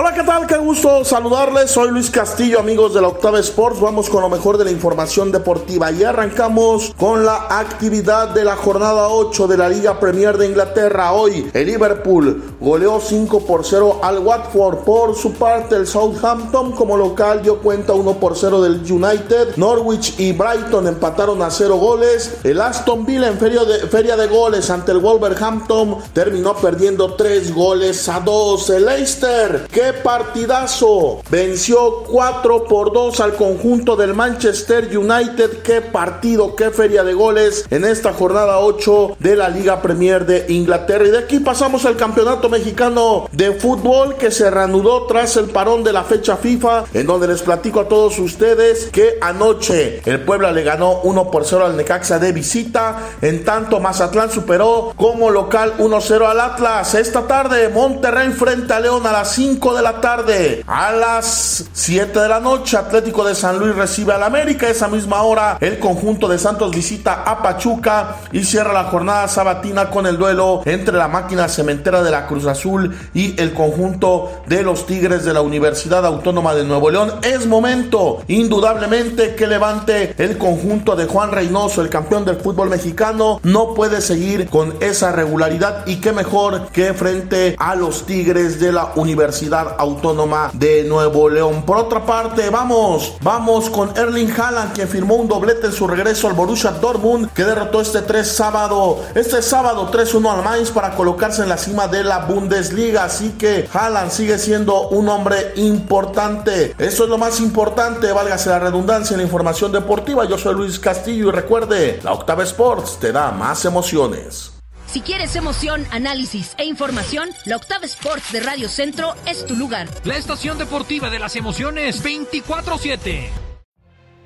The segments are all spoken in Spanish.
Hola, ¿qué tal? Qué gusto saludarles. Soy Luis Castillo, amigos de la Octava Sports. Vamos con lo mejor de la información deportiva y arrancamos con la actividad de la jornada 8 de la Liga Premier de Inglaterra. Hoy el Liverpool goleó 5 por 0 al Watford. Por su parte, el Southampton como local dio cuenta 1 por 0 del United. Norwich y Brighton empataron a 0 goles. El Aston Villa en feria de, feria de goles ante el Wolverhampton terminó perdiendo 3 goles a 2. El Leicester que partidazo! Venció 4 por 2 al conjunto del Manchester United. ¡Qué partido! ¡Qué feria de goles en esta jornada 8 de la Liga Premier de Inglaterra! Y de aquí pasamos al Campeonato Mexicano de Fútbol que se reanudó tras el parón de la fecha FIFA, en donde les platico a todos ustedes que anoche el Puebla le ganó 1 por 0 al Necaxa de visita. En tanto, Mazatlán superó como local 1-0 al Atlas. Esta tarde, Monterrey frente a León a las 5 de la tarde. A las 7 de la noche, Atlético de San Luis recibe al América. Esa misma hora, el conjunto de Santos visita a Pachuca y cierra la jornada sabatina con el duelo entre la máquina cementera de la Cruz Azul y el conjunto de los Tigres de la Universidad Autónoma de Nuevo León. Es momento, indudablemente, que levante el conjunto de Juan Reynoso, el campeón del fútbol mexicano. No puede seguir con esa regularidad y qué mejor que frente a los Tigres de la Universidad Autónoma de Nuevo León. Por otra parte, vamos, vamos con Erling Haaland, que firmó un doblete en su regreso al Borussia Dortmund, que derrotó este 3 sábado, este sábado 3-1 al Mainz para colocarse en la cima de la Bundesliga. Así que Haaland sigue siendo un hombre importante. Eso es lo más importante, válgase la redundancia en la información deportiva. Yo soy Luis Castillo y recuerde, la Octava Sports te da más emociones. Si quieres emoción, análisis e información, la Octava Sports de Radio Centro es tu lugar. La estación deportiva de las emociones 24-7.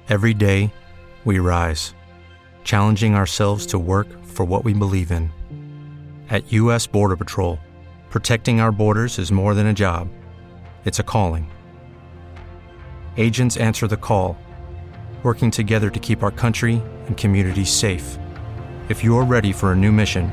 Every day, we rise, challenging ourselves to work for what we believe in. At U.S. Border Patrol, protecting our borders is more than a job, it's a calling. Agents answer the call, working together to keep our country and communities safe. If you're ready for a new mission,